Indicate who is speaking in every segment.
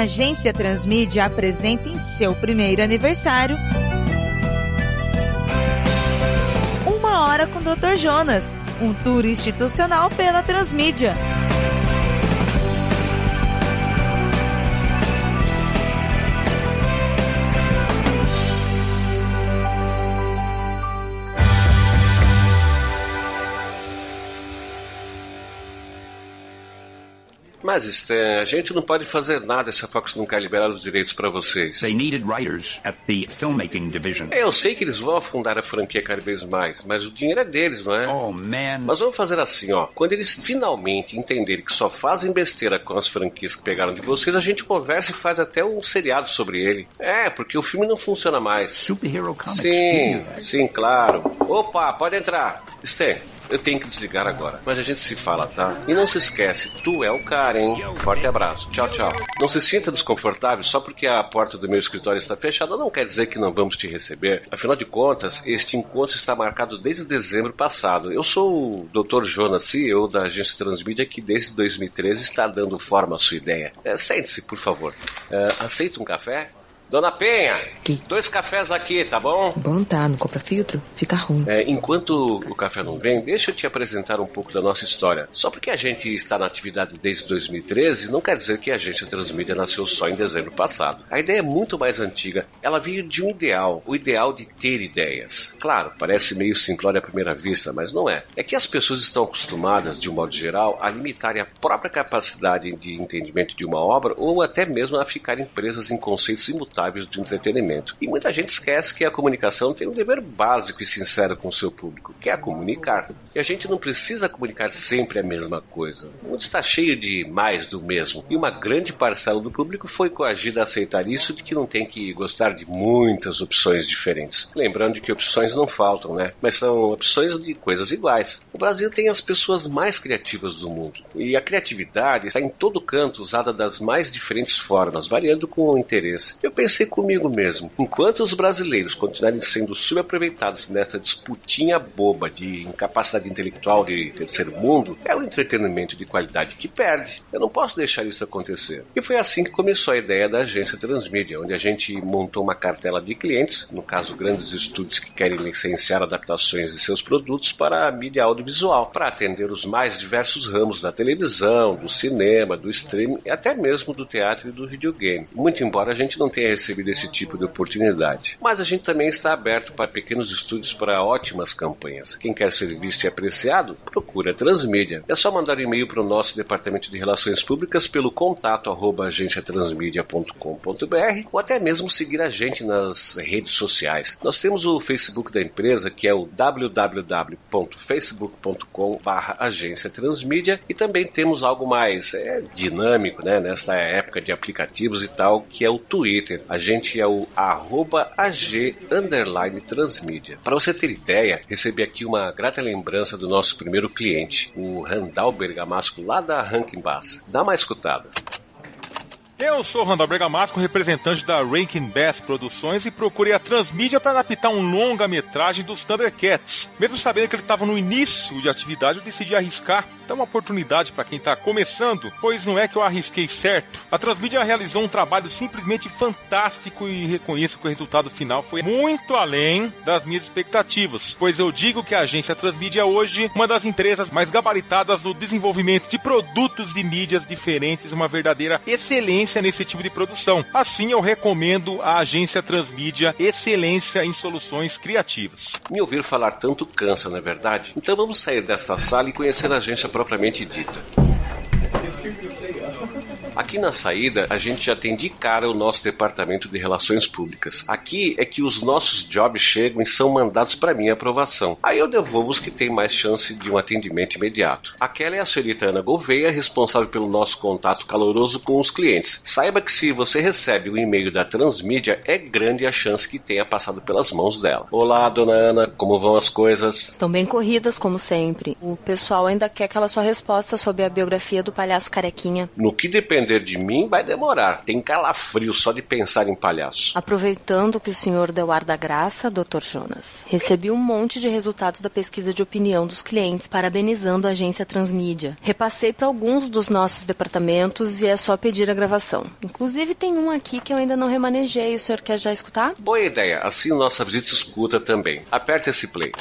Speaker 1: A agência Transmídia apresenta em seu primeiro aniversário Uma Hora com Dr. Jonas, um tour institucional pela Transmídia.
Speaker 2: Mas, Stan, a gente não pode fazer nada se a Fox não quer liberar os direitos para vocês.
Speaker 3: They needed writers at the filmmaking division.
Speaker 2: É, eu sei que eles vão afundar a franquia cada vez mais, mas o dinheiro é deles, não é?
Speaker 3: Oh, man.
Speaker 2: Mas vamos fazer assim, ó. Quando eles finalmente entenderem que só fazem besteira com as franquias que pegaram de vocês, a gente conversa e faz até um seriado sobre ele. É, porque o filme não funciona mais.
Speaker 3: Superhero comics.
Speaker 2: Sim, sim, claro. Opa, pode entrar. Stan, eu tenho que desligar agora. Mas a gente se fala, tá? E não se esquece, tu é o cara, hein? Forte abraço. Tchau, tchau. Não se sinta desconfortável só porque a porta do meu escritório está fechada, não quer dizer que não vamos te receber. Afinal de contas, este encontro está marcado desde dezembro passado. Eu sou o Dr. Jonas, CEO da agência Transmídia, que desde 2013 está dando forma à sua ideia. É, Sente-se, por favor. É, aceita um café? Dona Penha,
Speaker 4: Que?
Speaker 2: dois cafés aqui, tá bom?
Speaker 4: Bom tá, não compra filtro? Fica ruim.
Speaker 2: É, enquanto o café não vem, deixa eu te apresentar um pouco da nossa história. Só porque a gente está na atividade desde 2013, não quer dizer que a agência Transmídia nasceu só em dezembro passado. A ideia é muito mais antiga. Ela veio de um ideal, o ideal de ter ideias. Claro, parece meio simplório à primeira vista, mas não é. É que as pessoas estão acostumadas, de um modo geral, a limitarem a própria capacidade de entendimento de uma obra ou até mesmo a ficarem presas em conceitos imutáveis do entretenimento. E muita gente esquece que a comunicação tem um dever básico e sincero com o seu público, que é comunicar. E a gente não precisa comunicar sempre a mesma coisa. O mundo está cheio de mais do mesmo. E uma grande parcela do público foi coagida a aceitar isso de que não tem que gostar de muitas opções diferentes. Lembrando que opções não faltam, né? Mas são opções de coisas iguais. O Brasil tem as pessoas mais criativas do mundo. E a criatividade está em todo canto, usada das mais diferentes formas, variando com o interesse. Eu pensei comigo mesmo, enquanto os brasileiros continuarem sendo subaproveitados nessa disputinha boba de incapacidade intelectual de terceiro mundo, é o entretenimento de qualidade que perde. Eu não posso deixar isso acontecer. E foi assim que começou a ideia da agência Transmídia, onde a gente montou uma cartela de clientes, no caso grandes estúdios que querem licenciar adaptações de seus produtos para a mídia audiovisual, para atender os mais diversos ramos da televisão, do cinema, do streaming e até mesmo do teatro e do videogame. Muito embora a gente não tenha recebido esse tipo de oportunidade. Mas a gente também está aberto para pequenos estúdios para ótimas campanhas. Quem quer ser visto e apreciado, procura a Transmídia. É só mandar um e-mail para o nosso departamento de relações públicas pelo contato arroba agenciatransmedia.com.br ou até mesmo seguir a gente nas redes sociais. Nós temos o Facebook da empresa que é o www.facebook.com agência Transmídia e também temos algo mais é, dinâmico né, nesta época de aplicativos e tal, que é o Twitter. A gente é o arroba AG underline Transmídia. Para você ter ideia, recebi aqui uma grata lembrança do nosso primeiro cliente, o Randall Bergamasco lá da Rankin Bass. Dá uma escutada.
Speaker 5: Eu sou Randall Bergamasco, representante da Rankin Bass Produções e procurei a Transmídia para adaptar um longa-metragem dos Thundercats. Mesmo sabendo que ele estava no início de atividade, eu decidi arriscar. Então, uma oportunidade para quem está começando, pois não é que eu arrisquei certo. A Transmídia realizou um trabalho simplesmente fantástico e reconheço que o resultado final foi muito além das minhas expectativas, pois eu digo que a agência Transmídia é hoje uma das empresas mais gabaritadas no desenvolvimento de produtos de mídias diferentes, uma verdadeira excelência nesse tipo de produção. Assim, eu recomendo a agência Transmídia Excelência em Soluções Criativas.
Speaker 2: Me ouvir falar tanto cansa, não é verdade? Então vamos sair desta sala e conhecer a agência propriamente dita. Aqui na saída, a gente já tem de cara o nosso departamento de relações públicas. Aqui é que os nossos jobs chegam e são mandados para minha aprovação. Aí eu devolvo os que têm mais chance de um atendimento imediato. Aquela é a senhorita Ana Gouveia, responsável pelo nosso contato caloroso com os clientes. Saiba que se você recebe o um e-mail da Transmídia, é grande a chance que tenha passado pelas mãos dela. Olá, dona Ana, como vão as coisas?
Speaker 6: Estão bem corridas, como sempre. O pessoal ainda quer aquela sua resposta sobre a biografia do palhaço carequinha.
Speaker 2: No que depender de mim, vai demorar. Tem calafrio só de pensar em palhaço.
Speaker 6: Aproveitando que o senhor deu ar da graça, Dr. Jonas, recebi um monte de resultados da pesquisa de opinião dos clientes, parabenizando a agência Transmídia. Repassei para alguns dos nossos departamentos e é só pedir a gravação. Inclusive tem um aqui que eu ainda não remanejei. O senhor quer já escutar?
Speaker 2: Boa ideia. Assim nossa visita escuta também. Aperta esse play.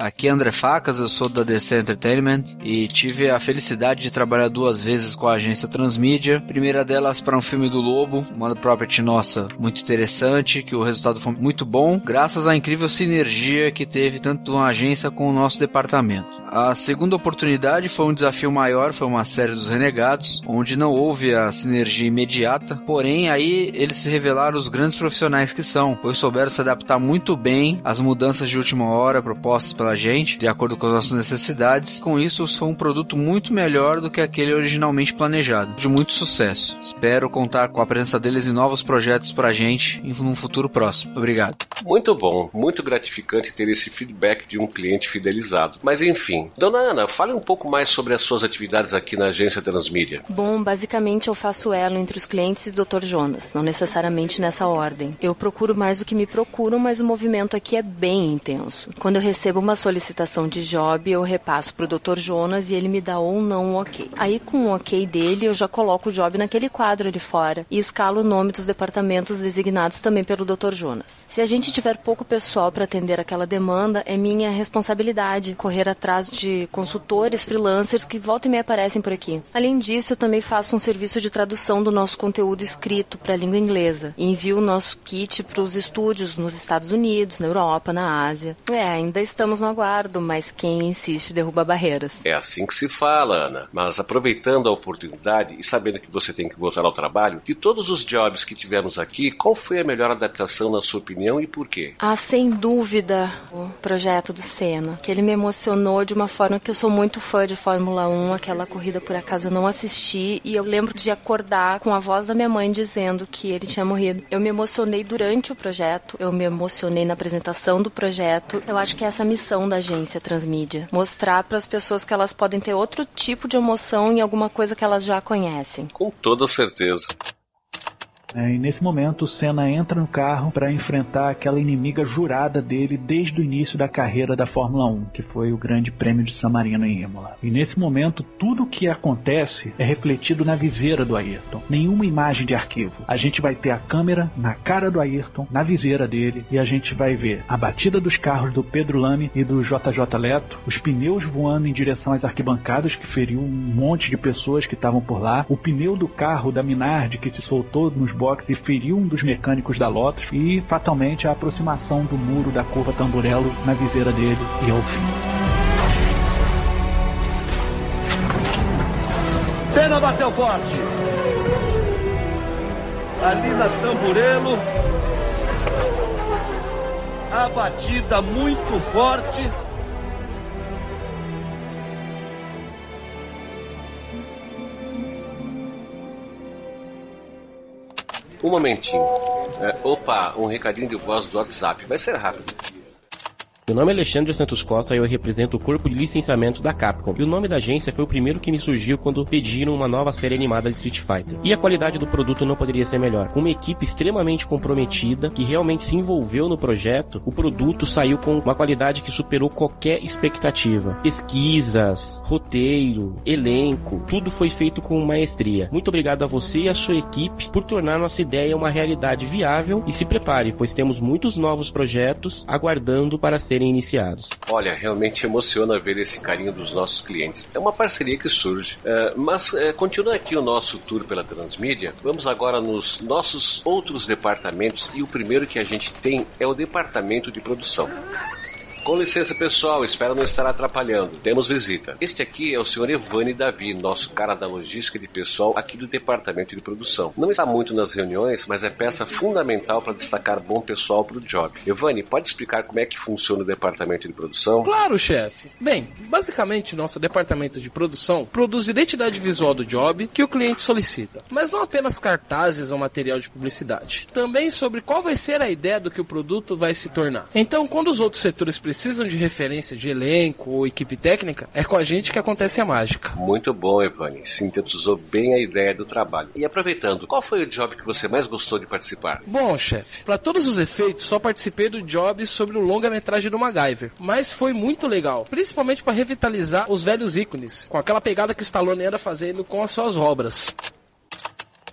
Speaker 7: Aqui é André Facas, eu sou da DC Entertainment e tive a felicidade de trabalhar duas vezes com a agência Transmídia. Primeira delas para um filme do Lobo, uma property nossa muito interessante, que o resultado foi muito bom, graças à incrível sinergia que teve tanto a agência com o nosso departamento. A segunda oportunidade foi um desafio maior, foi uma série dos Renegados, onde não houve a sinergia imediata, porém aí eles se revelaram os grandes profissionais que são, pois souberam se adaptar muito bem às mudanças de última hora propostas pela gente, de acordo com as nossas necessidades. Com isso, foi um produto muito melhor do que aquele originalmente planejado. De muito sucesso. Espero contar com a presença deles em novos projetos pra gente em um futuro próximo. Obrigado.
Speaker 2: Muito bom, muito gratificante ter esse feedback de um cliente fidelizado. Mas enfim, dona Ana, fale um pouco mais sobre as suas atividades aqui na agência Transmídia.
Speaker 6: Bom, basicamente eu faço elo entre os clientes e o Dr. Jonas, não necessariamente nessa ordem. Eu procuro mais do que me procuram, mas o movimento aqui é bem intenso. Quando eu recebo uma solicitação de job, eu repasso para o Dr. Jonas e ele me dá ou não um ok. Aí, com o ok dele, eu já coloco o job naquele quadro ali fora e escalo o nome dos departamentos designados também pelo Dr. Jonas. Se a gente tiver pouco pessoal para atender aquela demanda, é minha responsabilidade correr atrás de consultores, freelancers que volta e meia aparecem por aqui. Além disso, eu também faço um serviço de tradução do nosso conteúdo escrito para a língua inglesa e envio o nosso kit para os estúdios nos Estados Unidos, na Europa, na Ásia. É, ainda estamos no aguardo, mas quem insiste derruba barreiras.
Speaker 2: É assim que se fala, Ana. Mas aproveitando a oportunidade e sabendo que você tem que voltar ao trabalho, de todos os jobs que tivemos aqui, qual foi a melhor adaptação na sua opinião e por quê?
Speaker 6: Ah, sem dúvida, o projeto do Senna, que ele me emocionou de uma forma que eu sou muito fã de Fórmula 1, aquela corrida por acaso eu não assisti e eu lembro de acordar com a voz da minha mãe dizendo que ele tinha morrido. Eu me emocionei durante o projeto, eu me emocionei na apresentação do projeto. Eu acho que essa missão da agência Transmídia. Mostrar para as pessoas que elas podem ter outro tipo de emoção em alguma coisa que elas já conhecem.
Speaker 2: Com toda certeza.
Speaker 8: É, e nesse momento o Senna entra no carro para enfrentar aquela inimiga jurada dele desde o início da carreira da Fórmula 1, que foi o Grande Prêmio de San Marino em Imola. E nesse momento tudo o que acontece é refletido na viseira do Ayrton. Nenhuma imagem de arquivo. A gente vai ter a câmera na cara do Ayrton, na viseira dele, e a gente vai ver a batida dos carros do Pedro Lame e do JJ Leto, os pneus voando em direção às arquibancadas, que feriu um monte de pessoas que estavam por lá, o pneu do carro da Minardi que se soltou nos box e feriu um dos mecânicos da Lotus e fatalmente a aproximação do muro da curva Tamburello na viseira dele e ao fim.
Speaker 9: Senna bateu forte. Ali na Tamburello. A batida muito forte.
Speaker 2: Um momentinho. É, opa, um recadinho de voz do WhatsApp. Vai ser rápido.
Speaker 10: Meu nome é Alexandre Santos Costa e eu represento o corpo de licenciamento da Capcom. E o nome da agência foi o primeiro que me surgiu quando pediram uma nova série animada de Street Fighter. E a qualidade do produto não poderia ser melhor. Com uma equipe extremamente comprometida, que realmente se envolveu no projeto, o produto saiu com uma qualidade que superou qualquer expectativa. Pesquisas, roteiro, elenco, tudo foi feito com maestria. Muito obrigado a você e a sua equipe por tornar nossa ideia uma realidade viável e se prepare, pois temos muitos novos projetos aguardando para ser serem iniciados.
Speaker 2: Olha, realmente emociona ver esse carinho dos nossos clientes. É uma parceria que surge. É, mas é, continua aqui o nosso tour pela Transmídia. Vamos agora nos nossos outros departamentos e o primeiro que a gente tem é o departamento de produção. Com licença, pessoal, espero não estar atrapalhando. Temos visita. Este aqui é o senhor Evani Davi, nosso cara da logística de pessoal aqui do departamento de produção. Não está muito nas reuniões, mas é peça fundamental para destacar bom pessoal para o job. Evani, pode explicar como é que funciona o departamento de produção?
Speaker 11: Claro, chefe. Bem, basicamente nosso departamento de produção produz identidade visual do job que o cliente solicita, mas não apenas cartazes ou material de publicidade. Também sobre qual vai ser a ideia do que o produto vai se tornar. Então, quando os outros setores precisam de referência de elenco ou equipe técnica, é com a gente que acontece a mágica.
Speaker 2: Muito bom, Evani. Sintetizou bem a ideia do trabalho. E aproveitando, qual foi o job que você mais gostou de participar?
Speaker 11: Bom, chefe, para todos os efeitos, só participei do job sobre o longa-metragem do MacGyver, mas foi muito legal, principalmente para revitalizar os velhos ícones, com aquela pegada que Stallone anda fazendo com as suas obras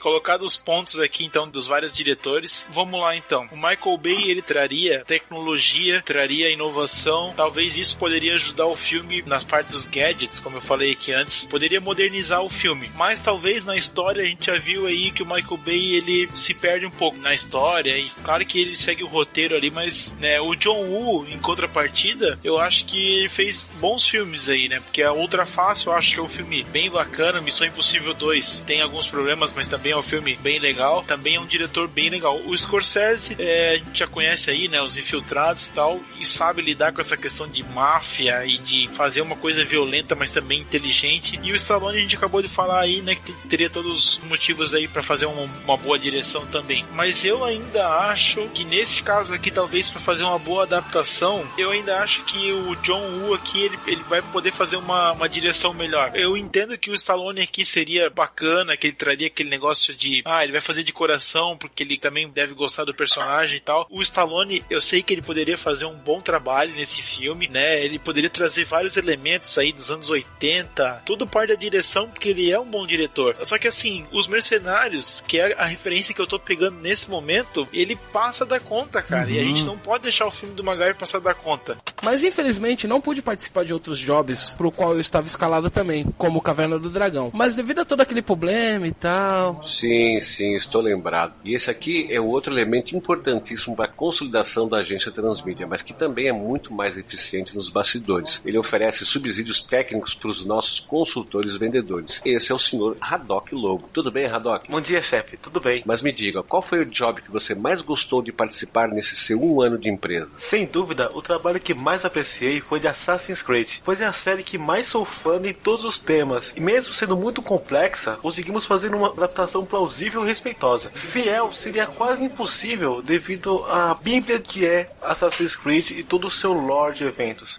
Speaker 12: colocados os pontos aqui então dos vários diretores. Vamos lá então. O Michael Bay ele traria tecnologia, traria inovação. Talvez isso poderia ajudar o filme nas partes dos gadgets, como eu falei aqui antes, poderia modernizar o filme. Mas talvez na história a gente já viu aí que o Michael Bay ele se perde um pouco na história e claro que ele segue o roteiro ali, mas né, o John Woo em contrapartida, eu acho que ele fez bons filmes aí, né? Porque a Ultra Fácil eu acho que é um filme bem bacana. Missão Impossível 2 tem alguns problemas, mas também é um filme bem legal. Também é um diretor bem legal. O Scorsese, é, a gente já conhece aí, né? Os infiltrados e tal, e sabe lidar com essa questão de máfia e de fazer uma coisa violenta, mas também inteligente. E o Stallone, a gente acabou de falar aí, né? Que teria todos os motivos aí para fazer uma, uma, boa direção também. Mas eu ainda acho que nesse caso aqui, talvez para fazer uma boa adaptação, eu ainda acho que o John Woo aqui, ele, ele vai poder fazer uma, uma direção melhor. Eu entendo que o Stallone aqui seria bacana, que ele traria aquele negócio de, ah, ele vai fazer de coração porque ele também deve gostar do personagem e tal. O Stallone, eu sei que ele poderia fazer um bom trabalho nesse filme, né? Ele poderia trazer vários elementos aí dos anos 80, tudo parte da direção porque ele é um bom diretor. Só que assim, os Mercenários, que é a referência que eu tô pegando nesse momento, ele passa da conta, cara. Uhum. E a gente uhum. não pode deixar o filme do Maguire passar da conta.
Speaker 11: Mas infelizmente não pude participar de outros jobs pro qual eu estava escalado também, como Caverna do Dragão. Mas devido a todo aquele problema e tal,
Speaker 2: Sim, sim, estou lembrado. E esse aqui é o outro elemento importantíssimo para a consolidação da agência Transmídia, mas que também é muito mais eficiente nos bastidores. Ele oferece subsídios técnicos para os nossos consultores vendedores. Esse é o senhor Haddock Lobo. Tudo bem, Haddock?
Speaker 13: Bom dia, chefe. Tudo bem.
Speaker 2: Mas me diga, qual foi o job que você mais gostou de participar nesse seu um ano de empresa?
Speaker 13: Sem dúvida, o trabalho que mais apreciei foi de Assassin's Creed, pois é a série que mais sou fã de todos os temas. E mesmo sendo muito complexa, conseguimos fazer uma adaptação plausível e respeitosa. Fiel seria quase impossível devido à bíblia que é Assassin's Creed e todo o seu lore de eventos.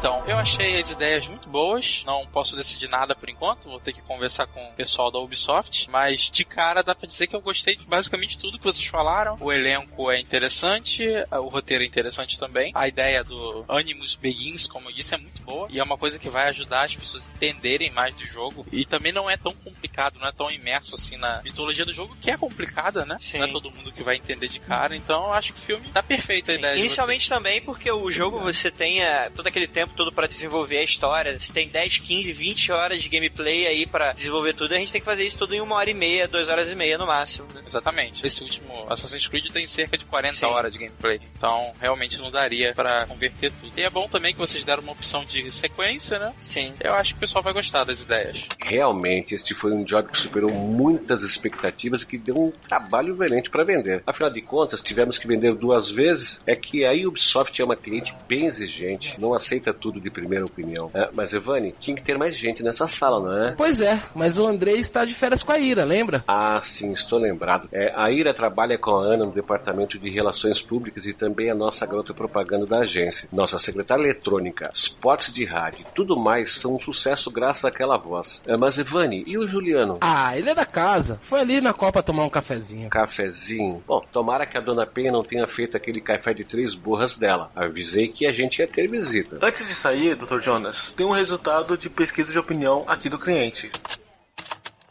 Speaker 14: Então, eu achei as ideias muito boas. Não posso decidir nada por enquanto. Vou ter que conversar com o pessoal da Ubisoft. Mas de cara dá pra dizer que eu gostei de basicamente tudo que vocês falaram. O elenco é interessante, o roteiro é interessante também. A ideia do Animus Begins, como eu disse, é muito boa. E é uma coisa que vai ajudar as pessoas a entenderem mais do jogo. E também não é tão complicado, não é tão imerso assim na mitologia do jogo, que é complicada, né? Sim. Não é todo mundo que vai entender de cara. Então eu acho que o filme tá perfeito a Sim. ideia.
Speaker 15: Inicialmente também porque o jogo você tem é, todo aquele tempo tempo todo para desenvolver a história. Você tem 10, 15, 20 horas de gameplay aí para desenvolver tudo. A gente tem que fazer isso tudo em uma hora e meia, duas horas e meia no máximo. Né?
Speaker 14: Exatamente. Esse último Assassin's Creed tem cerca de 40 Sim. horas de gameplay. Então, realmente não daria para converter tudo. E é bom também que vocês deram uma opção de sequência, né?
Speaker 15: Sim.
Speaker 14: Eu acho que o pessoal vai gostar das ideias.
Speaker 2: Realmente, este foi um job que superou muitas expectativas e que deu um trabalho valente para vender. Afinal de contas, tivemos que vender duas vezes. É que a Ubisoft é uma cliente bem exigente, não aceita tudo de primeira opinião. É, mas, Evani, tinha que ter mais gente nessa sala, não é?
Speaker 11: Pois é, mas o André está de férias com a Ira, lembra?
Speaker 2: Ah, sim, estou lembrado. É, a Ira trabalha com a Ana no departamento de relações públicas e também é a nossa garota propaganda da agência. Nossa secretária eletrônica, spots de rádio, tudo mais são um sucesso graças àquela voz. É, mas, Evani, e o Juliano?
Speaker 11: Ah, ele é da casa. Foi ali na Copa tomar um cafezinho.
Speaker 2: Cafezinho? Bom, tomara que a dona Penha não tenha feito aquele café de três burras dela. Avisei que a gente ia ter visita.
Speaker 13: Antes de sair, Dr. Jonas, tem um resultado de pesquisa de opinião aqui do cliente.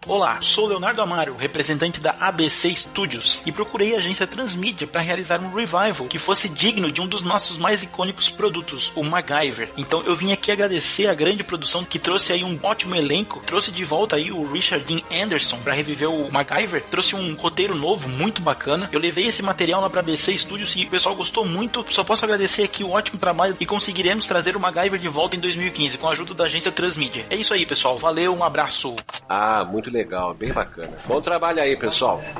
Speaker 12: Olá, sou Leonardo Amaro, representante da ABC Studios, e procurei a agência Transmídia para realizar um revival que fosse digno de um dos nossos mais icônicos produtos, o MacGyver. Então eu vim aqui agradecer a grande produção que trouxe aí um ótimo elenco, trouxe de volta aí o Richard Dean Anderson para reviver o MacGyver, trouxe um roteiro novo muito bacana. Eu levei esse material lá para ABC Studios e o pessoal gostou muito. Só posso agradecer aqui o ótimo trabalho e conseguiremos trazer o MacGyver de volta em 2015 com a ajuda da agência Transmídia. É isso aí, pessoal. Valeu, um abraço.
Speaker 2: Ah, muito legal, bem bacana. Bom trabalho aí, pessoal.
Speaker 4: Tá.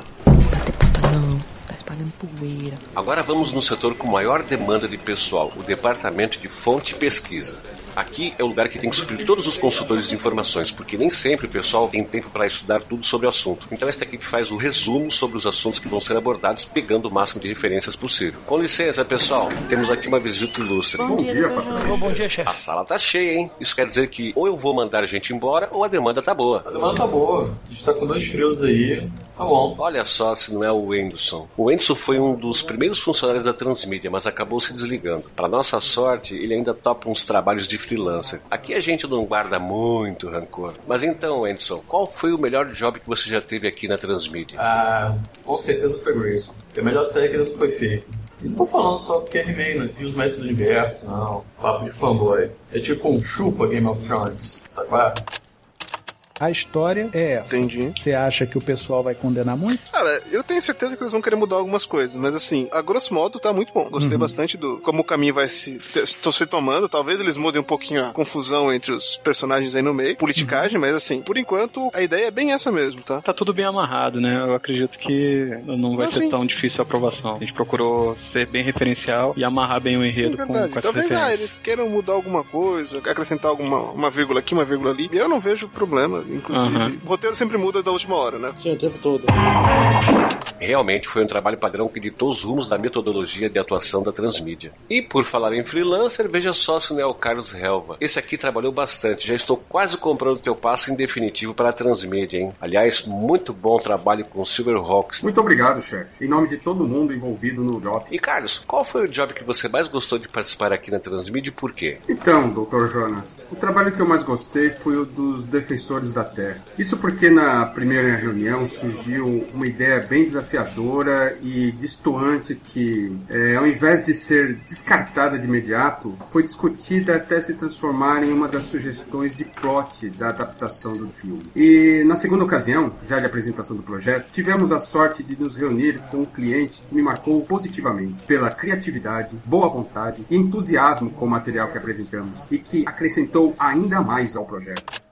Speaker 2: Agora vamos no setor com maior demanda de pessoal, o departamento de fonte e pesquisa. Aqui é o lugar que tem que suprir todos os consultores de informações, porque nem sempre o pessoal tem tempo para estudar tudo sobre o assunto. Então esta equipe faz o resumo sobre os assuntos que vão ser abordados, pegando o máximo de referências possível. Com licença, pessoal, temos aqui uma visita ilustre.
Speaker 16: Bom dia, Dr. Jonas.
Speaker 12: Bom dia, chefe.
Speaker 2: A sala tá cheia, hein? Isso quer dizer que ou eu vou mandar gente embora ou a demanda tá boa.
Speaker 17: A demanda tá boa. A gente tá com dois frios aí. Tá bom.
Speaker 2: Olha só se não é o Wenderson. O Wenderson foi um dos primeiros funcionários da Transmídia, mas acabou se desligando. Para nossa sorte, ele ainda topa uns trabalhos de freelancer. Aqui a gente não guarda muito rancor. Mas então, Wenderson, qual foi o melhor job que você já teve aqui na Transmídia?
Speaker 17: Ah, com certeza foi Grayson. É a melhor série que ainda foi feita. E não tô falando só porque é He-Man e os Mestres do Universo, não. Papo de fanboy. É tipo um chupa Game of Thrones, sabe?
Speaker 8: A história é essa.
Speaker 18: Entendi.
Speaker 8: Você acha que o pessoal vai condenar muito?
Speaker 18: Cara, eu tenho certeza que eles vão querer mudar algumas coisas, mas assim, a grosso modo tá muito bom. Gostei
Speaker 8: Uhum.
Speaker 18: bastante do como o caminho vai se, se, se tomando. Talvez eles mudem um pouquinho a confusão entre os personagens aí no meio, politicagem, mas assim, por enquanto a ideia é bem essa mesmo, tá?
Speaker 19: Tá tudo bem amarrado, né? Eu acredito que não vai
Speaker 18: Não,
Speaker 19: ser
Speaker 18: sim.
Speaker 19: tão difícil a aprovação. A gente procurou ser bem referencial e amarrar bem o enredo com, com
Speaker 18: Verdade.
Speaker 19: essa
Speaker 18: Talvez ah, eles queiram mudar alguma coisa, acrescentar alguma uma vírgula aqui, uma vírgula ali. E eu não vejo problema, inclusive.
Speaker 19: Aham.
Speaker 18: O roteiro sempre muda da última hora, né?
Speaker 17: Sim, o tempo todo.
Speaker 2: Realmente foi um trabalho padrão que ditou os rumos da metodologia de atuação da Transmídia. E por falar em freelancer, veja só se não é o Carlos Helva. Esse aqui trabalhou bastante, já estou quase comprando o teu passe em definitivo para a Transmídia, hein? Aliás, muito bom trabalho com Silverhawks.
Speaker 20: Muito obrigado, chefe. Em nome de todo mundo envolvido no job.
Speaker 2: E Carlos, qual foi o job que você mais gostou de participar aqui na Transmídia e por quê?
Speaker 20: Então, Dr. Jonas, o trabalho que eu mais gostei foi o dos defensores da Terra. Isso porque na primeira reunião surgiu uma ideia bem desafiadora e distoante que, é, ao invés de ser descartada de imediato, foi discutida até se transformar em uma das sugestões de plot da adaptação do filme. E na segunda ocasião, já de apresentação do projeto, tivemos a sorte de nos reunir com um cliente que me marcou positivamente pela criatividade, boa vontade e entusiasmo com o material que apresentamos e que acrescentou ainda mais ao projeto.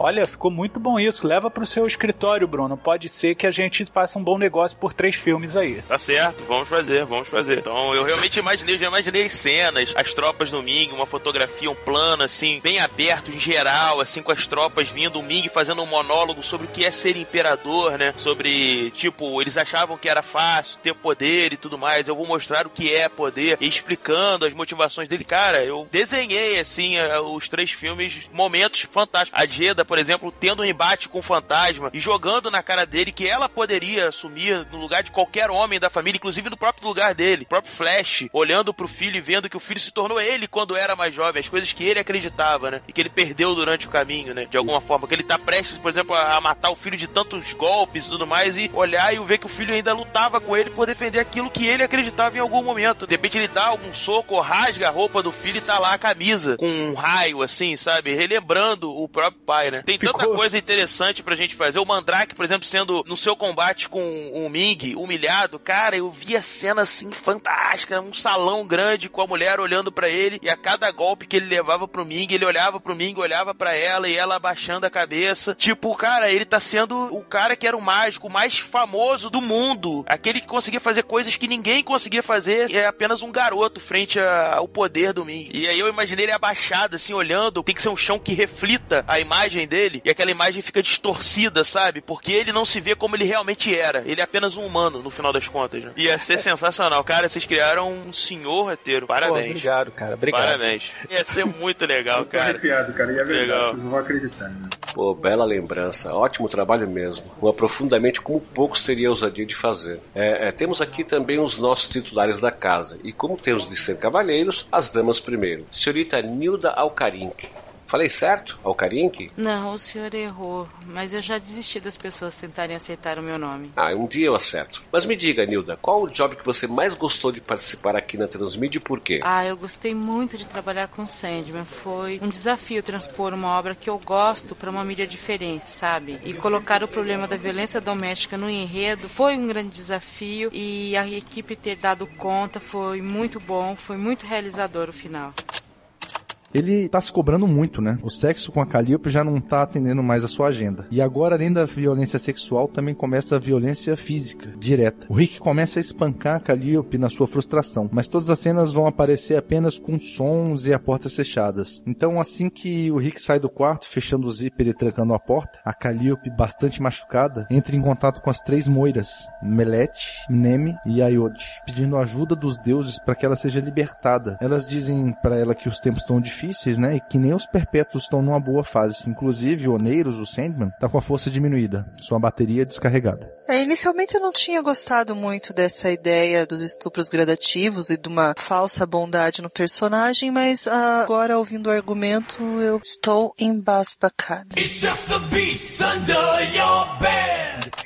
Speaker 8: Olha, ficou muito bom isso. Leva pro seu escritório, Bruno. Pode ser que a gente faça um bom negócio por três filmes aí.
Speaker 21: Tá certo, vamos fazer, vamos fazer. Então eu realmente imaginei, já imaginei as cenas, as tropas no Ming, uma fotografia, um plano assim, bem aberto em geral, assim, com as tropas vindo, o Ming fazendo um monólogo sobre o que é ser imperador, né? Sobre, tipo, eles achavam que era fácil ter poder e tudo mais. Eu vou mostrar o que é poder, explicando as motivações dele. Cara, eu desenhei, assim, eh, os três filmes, momentos fantásticos. A Jeda, por exemplo, tendo um embate com o fantasma e jogando na cara dele que ela poderia assumir no lugar de qualquer homem da família, inclusive no próprio lugar dele. O próprio Flash, olhando pro filho e vendo que o filho se tornou ele quando era mais jovem, as coisas que ele acreditava, né? E que ele perdeu durante o caminho, né? De alguma forma. Que ele tá prestes, por exemplo, a matar o filho de tantos golpes e tudo mais, e olhar e ver que o filho ainda lutava com ele por defender aquilo que ele acreditava em algum momento. De repente ele dá algum soco, rasga a roupa do filho e tá lá a camisa, com um raio, assim, sabe? Relembrando o próprio pai, Tem tanta coisa interessante pra gente fazer. O Mandrake, por exemplo, sendo no seu combate com o Ming, humilhado, cara, eu vi a cena assim fantástica, um salão grande com a mulher olhando pra ele. E a cada golpe que ele levava pro Ming, ele olhava pro Ming, olhava pra ela e ela abaixando a cabeça. Tipo, cara, ele tá sendo o cara que era o mágico mais famoso do mundo, aquele que conseguia fazer coisas que ninguém conseguia fazer, e é apenas um garoto frente ao poder do Ming. E aí eu imaginei ele abaixado assim olhando, tem que ser um chão que reflita a imagem dele e aquela imagem fica distorcida, sabe? Porque ele não se vê como ele realmente era. Ele é apenas um humano, no final das contas. Né? Ia ser sensacional. Cara, vocês criaram um senhor roteiro. Parabéns.
Speaker 8: Pô, obrigado, cara. Obrigado.
Speaker 21: Parabéns. Ia ser muito legal,
Speaker 20: Tô
Speaker 21: cara.
Speaker 20: arrepiado, cara. E é verdade,
Speaker 21: Legal.
Speaker 20: vocês não vão acreditar. Né?
Speaker 2: Pô, bela lembrança. Ótimo trabalho mesmo. Um aprofundamento como poucos teria ousadia de fazer. É, é, temos aqui também os nossos titulares da casa. E como temos de ser cavalheiros, as damas primeiro. Senhorita Nilda Alcarinque. Falei certo? Alcarink?
Speaker 22: Não, o senhor errou, mas eu já desisti das pessoas tentarem acertar o meu nome.
Speaker 2: Ah, um dia eu acerto. Mas me diga, Nilda, qual o job que você mais gostou de participar aqui na Transmídia e por quê?
Speaker 22: Ah, eu gostei muito de trabalhar com Sandman. Foi um desafio transpor uma obra que eu gosto para uma mídia diferente, sabe? E colocar o problema da violência doméstica no enredo foi um grande desafio e a equipe ter dado conta foi muito bom, foi muito realizador o final.
Speaker 16: Ele tá se cobrando muito, né? O sexo com a Calliope já não tá atendendo mais a sua agenda. E agora, além da violência sexual, também começa a violência física, direta. O Rick começa a espancar a Calliope na sua frustração, mas todas as cenas vão aparecer apenas com sons e a portas fechadas. Então, assim que o Rick sai do quarto, fechando o zíper e trancando a porta, a Calliope, bastante machucada, entra em contato com as três moiras, Melete, Neme e Ayode, pedindo ajuda dos deuses para que ela seja libertada. Elas dizem para ela que os tempos estão difíceis, né? E que nem os perpétuos estão numa boa fase. Inclusive, o Oneiros, o Sandman, tá com a força diminuída, sua bateria descarregada.
Speaker 23: É, inicialmente eu não tinha gostado muito dessa ideia dos estupros gradativos e de uma falsa bondade no personagem, mas ah, agora ouvindo o argumento eu estou embasbacada.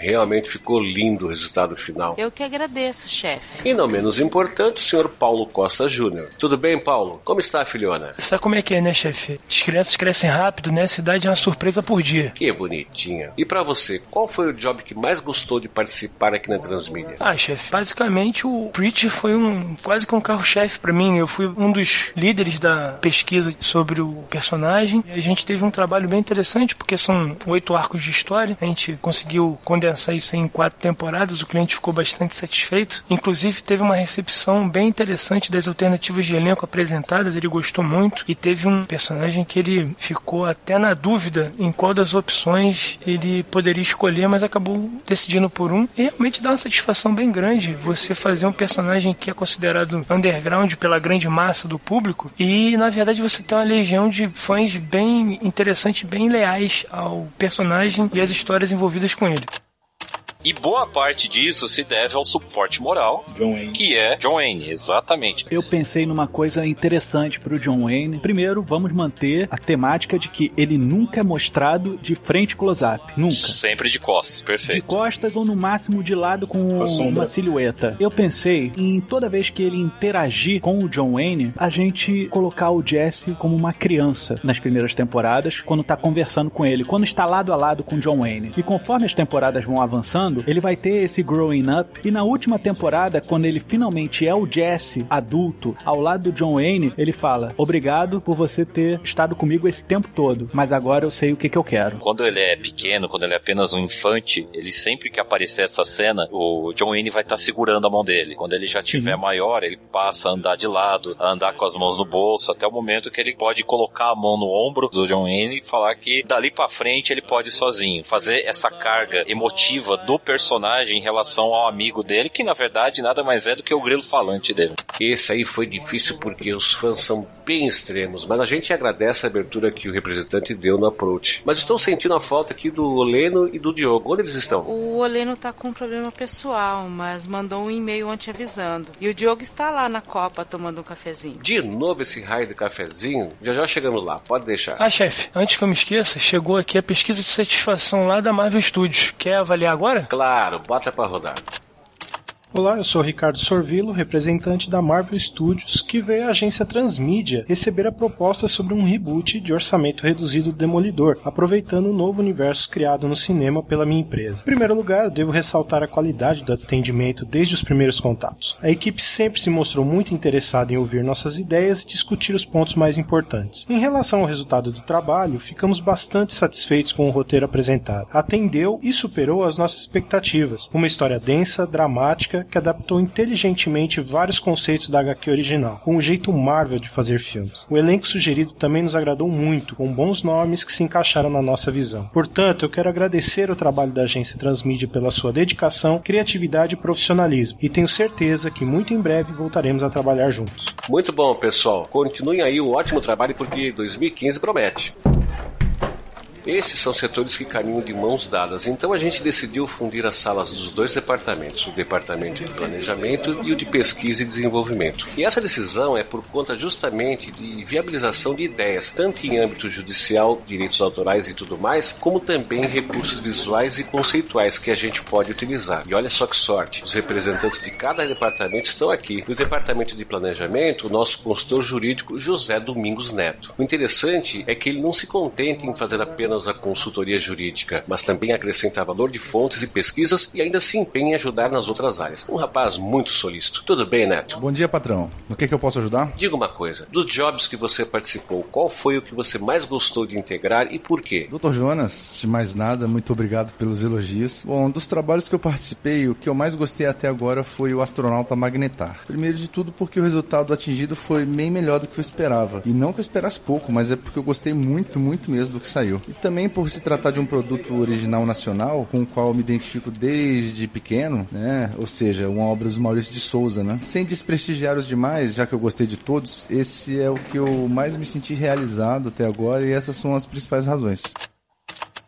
Speaker 2: Realmente ficou lindo o resultado final.
Speaker 22: Eu que agradeço, chefe.
Speaker 2: E não menos importante, o senhor Paulo Costa Júnior. Tudo bem, Paulo? Como está, filhona?
Speaker 24: Sabe como é que é, né, chefe? As crianças crescem rápido, né? A cidade é uma surpresa por dia.
Speaker 2: Que bonitinha. E para você, qual foi o job que mais gostou de participar aqui na Transmídia?
Speaker 24: Ah, chefe, basicamente o Preach foi um quase que um carro-chefe para mim. Eu fui um dos líderes da pesquisa sobre o personagem. A gente teve um trabalho bem interessante porque são oito arcos de história. A gente conseguiu condensar isso em quatro temporadas. O cliente ficou bastante satisfeito. Inclusive teve uma recepção bem interessante das alternativas de elenco apresentadas. Ele gostou muito e teve um personagem que ele ficou até na dúvida em qual das opções ele poderia escolher, mas acabou decidindo por um. E realmente dá uma satisfação bem grande você fazer um personagem que é considerado underground pela grande massa do público e na verdade você tem uma legião de fãs bem interessantes, bem leais ao personagem e às histórias envolvidas com ele.
Speaker 25: E boa parte disso se deve ao suporte moral,
Speaker 8: John Wayne.
Speaker 25: que é John Wayne, exatamente.
Speaker 8: Eu pensei numa coisa interessante pro John Wayne. Primeiro, vamos manter a temática de que ele nunca é mostrado de frente close-up. Nunca.
Speaker 25: Sempre de costas,
Speaker 8: De
Speaker 25: perfeito.
Speaker 8: costas ou no máximo de lado com uma silhueta. Eu pensei em toda vez que ele interagir com o John Wayne, a gente colocar o Jesse como uma criança nas primeiras temporadas, quando tá conversando com ele, quando está lado a lado com o John Wayne. E conforme as temporadas vão avançando, ele vai ter esse growing up. E na última temporada, quando ele finalmente é o Jesse adulto ao lado do John Wayne, ele fala: Obrigado por você ter estado comigo esse tempo todo, mas agora eu sei o que, que eu quero.
Speaker 25: Quando ele é pequeno, quando ele é apenas um infante, ele sempre que aparecer essa cena, o John Wayne vai estar segurando a mão dele. Quando ele já tiver maior, ele passa a andar de lado, a andar com as mãos no bolso, até o momento que ele pode colocar a mão no ombro do John Wayne e falar que dali pra frente ele pode sozinho. Fazer essa carga emotiva do personagem em relação ao amigo dele, que na verdade nada mais é do que o grilo falante dele.
Speaker 2: Esse aí foi difícil porque os fãs são bem extremos, mas a gente agradece a abertura que o representante deu no approach. Mas estou sentindo a falta aqui do Oleno e do Diogo. Onde eles estão?
Speaker 22: O Oleno tá com um problema pessoal, mas mandou um e-mail ontem avisando. E o Diogo está lá na Copa tomando um cafezinho.
Speaker 2: De novo esse raio de cafezinho? Já já chegamos lá, pode deixar.
Speaker 24: Ah, chefe, antes que eu me esqueça, chegou aqui a pesquisa de satisfação lá da Marvel Studios. Quer avaliar agora?
Speaker 2: Claro, bota pra rodar.
Speaker 26: Olá, eu sou Ricardo Sorvilo, representante da Marvel Studios, que veio à agência Transmídia receber a proposta sobre um reboot de orçamento reduzido do Demolidor, aproveitando o novo universo criado no cinema pela minha empresa. Em primeiro lugar, devo ressaltar a qualidade do atendimento desde os primeiros contatos. A equipe sempre se mostrou muito interessada em ouvir nossas ideias e discutir os pontos mais importantes. Em relação ao resultado do trabalho, ficamos bastante satisfeitos com o roteiro apresentado. Atendeu e superou as nossas expectativas. Uma história densa, dramática, que adaptou inteligentemente vários conceitos da HQ original, com um jeito Marvel de fazer filmes. O elenco sugerido também nos agradou muito, com bons nomes que se encaixaram na nossa visão. Portanto, eu quero agradecer o trabalho da agência Transmídia pela sua dedicação, criatividade e profissionalismo, e tenho certeza que muito em breve voltaremos a trabalhar juntos.
Speaker 2: Muito bom, pessoal. Continuem aí o ótimo trabalho porque 2015 promete. Esses são setores que caminham de mãos dadas. Então a gente decidiu fundir as salas dos dois departamentos, o departamento de planejamento e o de pesquisa e desenvolvimento. E essa decisão é por conta justamente de viabilização de ideias, tanto em âmbito judicial, direitos autorais e tudo mais, como também recursos visuais e conceituais que a gente pode utilizar. E olha só que sorte, os representantes de cada departamento estão aqui. No departamento de planejamento, o nosso consultor jurídico José Domingos Neto. O interessante é que ele não se contenta em fazer apenas a consultoria jurídica, mas também acrescenta valor de fontes e pesquisas e ainda se empenha em ajudar nas outras áreas. Um rapaz muito solícito. Tudo bem, Neto?
Speaker 16: Bom dia, patrão. No que, que eu posso ajudar?
Speaker 2: Diga uma coisa, dos jobs que você participou, qual foi o que você mais gostou de integrar e por quê?
Speaker 16: Doutor Jonas, de mais nada, muito obrigado pelos elogios. Bom, dos trabalhos que eu participei, o que eu mais gostei até agora foi o astronauta Magnetar. Primeiro de tudo porque o resultado atingido foi bem melhor do que eu esperava. E não que eu esperasse pouco, mas é porque eu gostei muito, muito mesmo do que saiu. E também por se tratar de um produto original nacional, com o qual eu me identifico desde pequeno, né? Ou seja, uma obra do Maurício de Souza, né? Sem desprestigiar os demais, já que eu gostei de todos, esse é o que eu mais me senti realizado até agora e essas são as principais razões.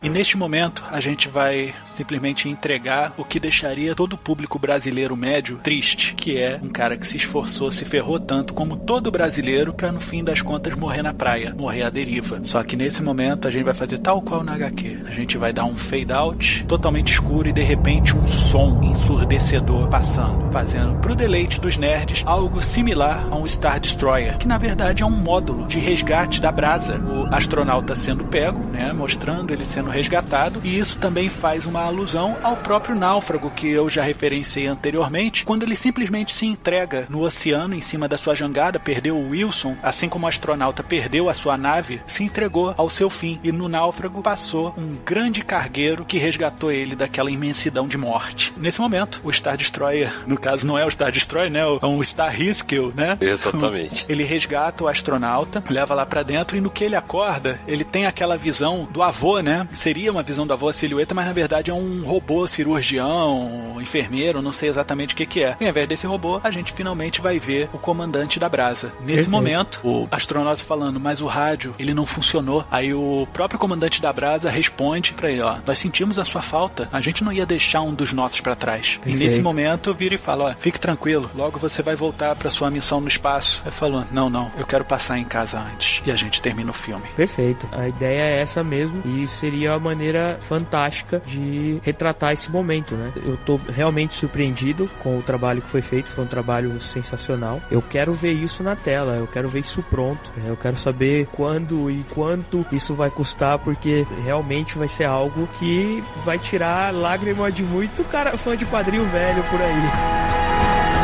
Speaker 8: E neste momento a gente vai simplesmente entregar o que deixaria todo o público brasileiro médio triste, que é um cara que se esforçou, se ferrou tanto como todo brasileiro para no fim das contas morrer na praia, morrer à deriva. Só que nesse momento a gente vai fazer tal qual na HQ. A gente vai dar um fade out totalmente escuro e de repente um som ensurdecedor passando, fazendo pro deleite dos nerds algo similar a um Star Destroyer, que na verdade é um módulo de resgate da brasa. O astronauta sendo pego, né, mostrando ele sendo resgatado, e isso também faz uma alusão ao próprio náufrago que eu já referenciei anteriormente, quando ele simplesmente se entrega no oceano em cima da sua jangada, perdeu o Wilson, assim como o astronauta perdeu a sua nave, se entregou ao seu fim, e no náufrago passou um grande cargueiro que resgatou ele daquela imensidão de morte. Nesse momento, o Star Destroyer, no caso não é o Star Destroyer, né, é um Star Rescue, né?
Speaker 27: Exatamente.
Speaker 8: Ele resgata o astronauta, leva lá para dentro e no que ele acorda, ele tem aquela visão do avô, né? Seria uma visão da avó silhueta, mas na verdade é um robô cirurgião, enfermeiro, não sei exatamente o que, que é. E ao invés desse robô, a gente finalmente vai ver o comandante da brasa. Nesse
Speaker 26: Perfeito.
Speaker 8: momento, o astronauta falando, mas o rádio, ele não funcionou. Aí o próprio comandante da brasa responde pra ele, ó, nós sentimos a sua falta, a gente não ia deixar um dos nossos para trás. E
Speaker 26: Perfeito.
Speaker 8: nesse momento, vira e fala, ó, fique tranquilo, logo você vai voltar para sua missão no espaço. Aí falou, não, não, eu quero passar em casa antes. E a gente termina o filme.
Speaker 28: Perfeito. A ideia é essa mesmo e seria uma maneira fantástica de retratar esse momento, né? Eu tô realmente surpreendido com o trabalho que foi feito, foi um trabalho sensacional. Eu quero ver isso na tela, eu quero ver isso pronto, né? eu quero saber quando e quanto isso vai custar, porque realmente vai ser algo que vai tirar lágrima de muito cara fã de quadril velho por aí.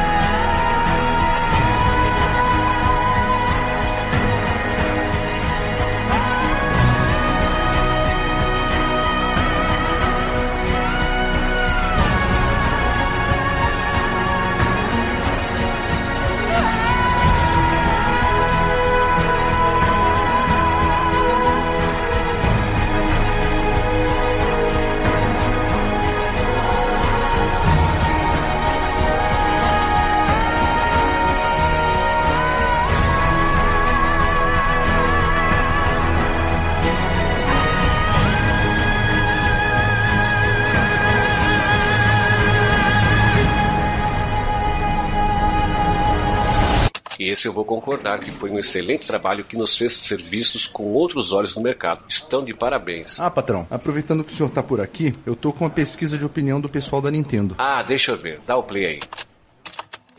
Speaker 2: Esse eu vou concordar que foi um excelente trabalho que nos fez ser vistos com outros olhos no mercado. Estão de parabéns.
Speaker 16: Ah, patrão, aproveitando que o senhor tá por aqui, eu tô com uma pesquisa de opinião do pessoal da Nintendo.
Speaker 2: Ah, deixa eu ver. Dá o play aí.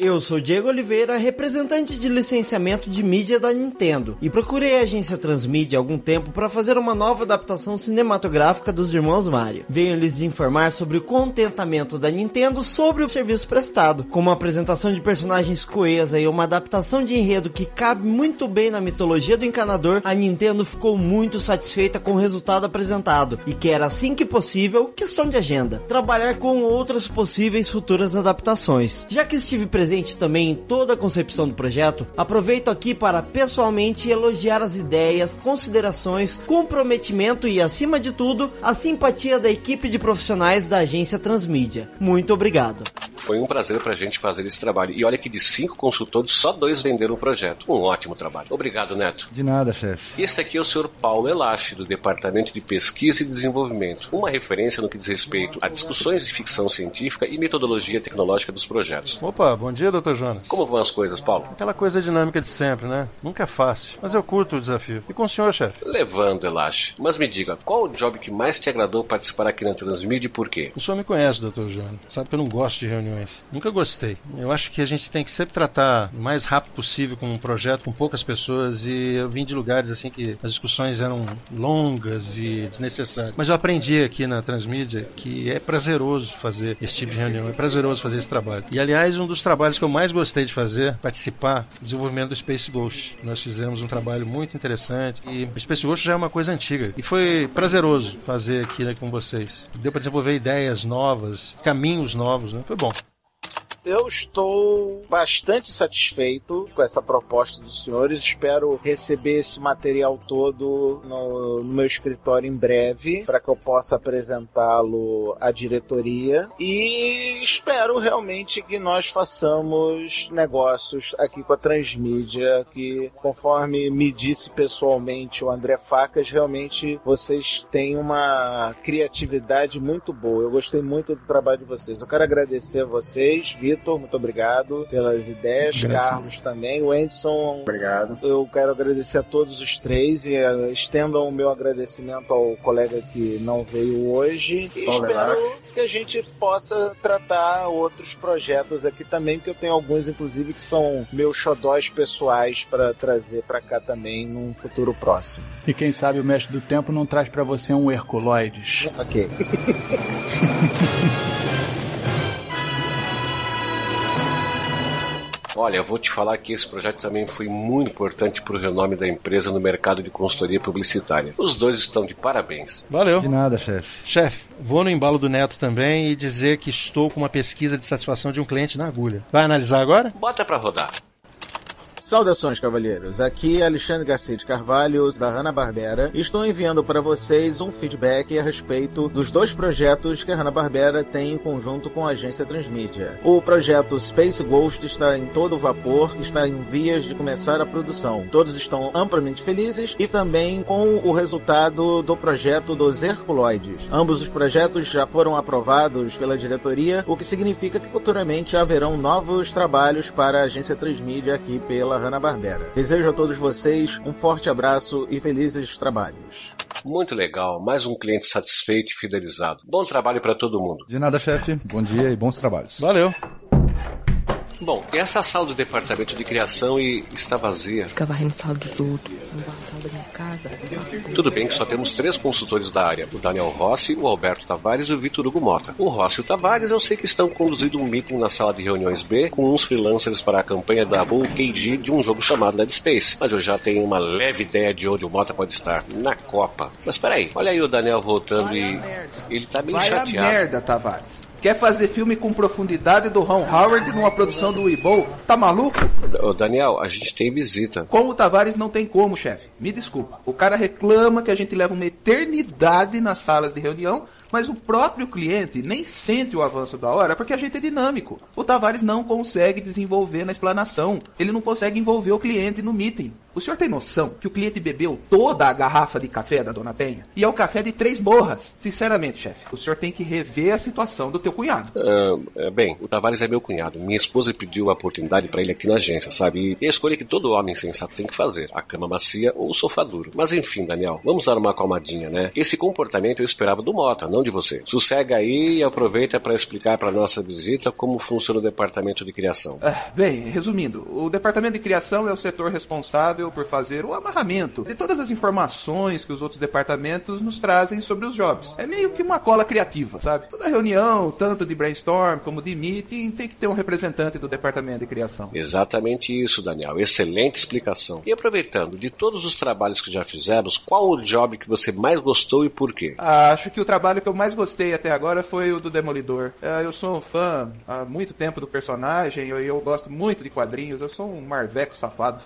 Speaker 29: Eu sou Diego Oliveira, representante de licenciamento de mídia da Nintendo, e procurei a agência Transmídia há algum tempo para fazer uma nova adaptação cinematográfica dos Irmãos Mario. Venho lhes informar sobre o contentamento da Nintendo sobre o serviço prestado, com uma apresentação de personagens coesa e uma adaptação de enredo que cabe muito bem na mitologia do encanador, a Nintendo ficou muito satisfeita com o resultado apresentado e quer assim que possível, questão de agenda, trabalhar com outras possíveis futuras adaptações. Já que estive presente também em toda a concepção do projeto, aproveito aqui para pessoalmente elogiar as ideias, considerações, comprometimento e, acima de tudo, a simpatia da equipe de profissionais da agência Transmídia. Muito obrigado.
Speaker 2: Foi um prazer pra gente fazer esse trabalho. E olha que de cinco consultores, só dois venderam o projeto. Um ótimo trabalho. Obrigado, Neto.
Speaker 16: De nada, chefe.
Speaker 2: Este aqui é o Sr. Paulo Elache, do Departamento de Pesquisa e Desenvolvimento. Uma referência no que diz respeito a discussões de ficção científica e metodologia tecnológica dos projetos.
Speaker 30: Opa, bom dia, Dr. Jonas.
Speaker 2: Como vão as coisas, Paulo?
Speaker 30: Aquela coisa dinâmica de sempre, né? Nunca é fácil, mas eu curto o desafio. E com o senhor, chefe?
Speaker 2: Levando, Elache. Mas me diga, qual o job que mais te agradou participar aqui na Transmídia e por quê?
Speaker 30: O senhor me conhece, Dr. Jonas. Sabe que eu não gosto de reuniões. Nunca gostei. Eu acho que a gente tem que sempre tratar o mais rápido possível com um projeto, com poucas pessoas. E eu vim de lugares assim que as discussões eram longas e desnecessárias. Mas eu aprendi aqui na Transmídia que é prazeroso fazer esse tipo de reunião, é prazeroso fazer esse trabalho. E aliás, um dos trabalhos que eu mais gostei de fazer, participar, o desenvolvimento do Space Ghost. Nós fizemos um trabalho muito interessante e o Space Ghost já é uma coisa antiga. E foi prazeroso fazer aqui né, com vocês. Deu para desenvolver ideias novas, caminhos novos, né? Foi bom.
Speaker 31: Eu estou bastante satisfeito com essa proposta dos senhores. Espero receber esse material todo no, no meu escritório em breve, para que eu possa apresentá-lo à diretoria. E espero realmente que nós façamos negócios aqui com a Transmídia, que conforme me disse pessoalmente o André Facas, realmente vocês têm uma criatividade muito boa. Eu gostei muito do trabalho de vocês. Eu quero agradecer a vocês, Vitor, muito obrigado pelas ideias.
Speaker 20: Graças.
Speaker 31: Carlos também. O Edson,
Speaker 20: Obrigado.
Speaker 31: eu quero agradecer a todos os três e uh, estendam o meu agradecimento ao colega que não veio hoje. E
Speaker 20: Paulo
Speaker 31: espero que a gente possa tratar outros projetos aqui também, porque eu tenho alguns, inclusive, que são meus xodós pessoais para trazer para cá também num futuro próximo.
Speaker 8: E quem sabe o mestre do tempo não traz pra você um Herculoides.
Speaker 31: Ok.
Speaker 2: Olha, eu vou te falar que esse projeto também foi muito importante para o renome da empresa no mercado de consultoria publicitária. Os dois estão de parabéns.
Speaker 30: Valeu.
Speaker 16: De nada, chefe.
Speaker 30: Chefe, vou no embalo do Neto também e dizer que estou com uma pesquisa de satisfação de um cliente na agulha. Vai analisar agora?
Speaker 2: Bota para rodar.
Speaker 31: Saudações, cavalheiros. Aqui é Alexandre Garcia de Carvalho, da Hanna-Barbera. Estou enviando para vocês um feedback a respeito dos dois projetos que a Hanna-Barbera tem em conjunto com a agência Transmídia. O projeto Space Ghost está em todo vapor, está em vias de começar a produção. Todos estão amplamente felizes e também com o resultado do projeto dos Herculoides. Ambos os projetos já foram aprovados pela diretoria, o que significa que futuramente haverão novos trabalhos para a agência Transmídia aqui pela Hanna-Barbera. Desejo a todos vocês um forte abraço e felizes trabalhos.
Speaker 2: Muito legal, mais um cliente satisfeito e fidelizado. Bom trabalho para todo mundo.
Speaker 16: De nada, chefe. Bom dia e bons trabalhos.
Speaker 30: Valeu.
Speaker 2: Bom, essa sala do departamento de criação e está vazia.
Speaker 4: Fica varrendo sala dos outros. Não vai na sala da minha casa.
Speaker 2: Tudo bem que só temos três consultores da área: o Daniel Rossi, o Alberto Tavares e o Vitor Hugo Mota. O Rossi e o Tavares eu sei que estão conduzindo um meeting na sala de reuniões B com uns freelancers para a campanha da Bull KG de um jogo chamado Dead Space. Mas eu já tenho uma leve ideia de onde o Mota pode estar: na Copa. Mas peraí, olha aí o Daniel voltando e. Ele tá meio
Speaker 32: Vai
Speaker 2: chateado.
Speaker 32: a merda, Tavares. Quer fazer filme com profundidade do Ron Howard numa produção do Weeble? Tá maluco?
Speaker 2: Ô, Daniel, a gente tem visita.
Speaker 32: Com o Tavares não tem como, chefe. Me desculpa. O cara reclama que a gente leva uma eternidade nas salas de reunião, mas o próprio cliente nem sente o avanço da hora porque a gente é dinâmico. O Tavares não consegue desenvolver na explanação. Ele não consegue envolver o cliente no meeting. O senhor tem noção que o cliente bebeu toda a garrafa de café da Dona Penha? E é o café de três borras. Sinceramente, chefe, o senhor tem que rever a situação do teu cunhado.
Speaker 2: É, bem, o Tavares é meu cunhado. Minha esposa pediu a oportunidade para ele aqui na agência, sabe? E a escolha que todo homem sensato tem que fazer: a cama macia ou o sofá duro. Mas enfim, Daniel, vamos dar uma acalmadinha, né? Esse comportamento eu esperava do Mota, não de você. Sossega aí e aproveita para explicar para nossa visita como funciona o departamento de criação.
Speaker 32: Ah, bem, resumindo, o departamento de criação é o setor responsável por fazer o amarramento de todas as informações que os outros departamentos nos trazem sobre os jobs. É meio que uma cola criativa, sabe? Toda reunião, tanto de brainstorm como de meeting, tem que ter um representante do departamento de criação.
Speaker 2: Exatamente isso, Daniel. Excelente explicação. E aproveitando, de todos os trabalhos que já fizemos, qual o job que você mais gostou e por quê?
Speaker 32: Acho que o trabalho que eu mais gostei até agora foi o do Demolidor. É, Eu sou um fã há muito tempo do personagem e eu, eu gosto muito de quadrinhos. Eu sou um marveco safado.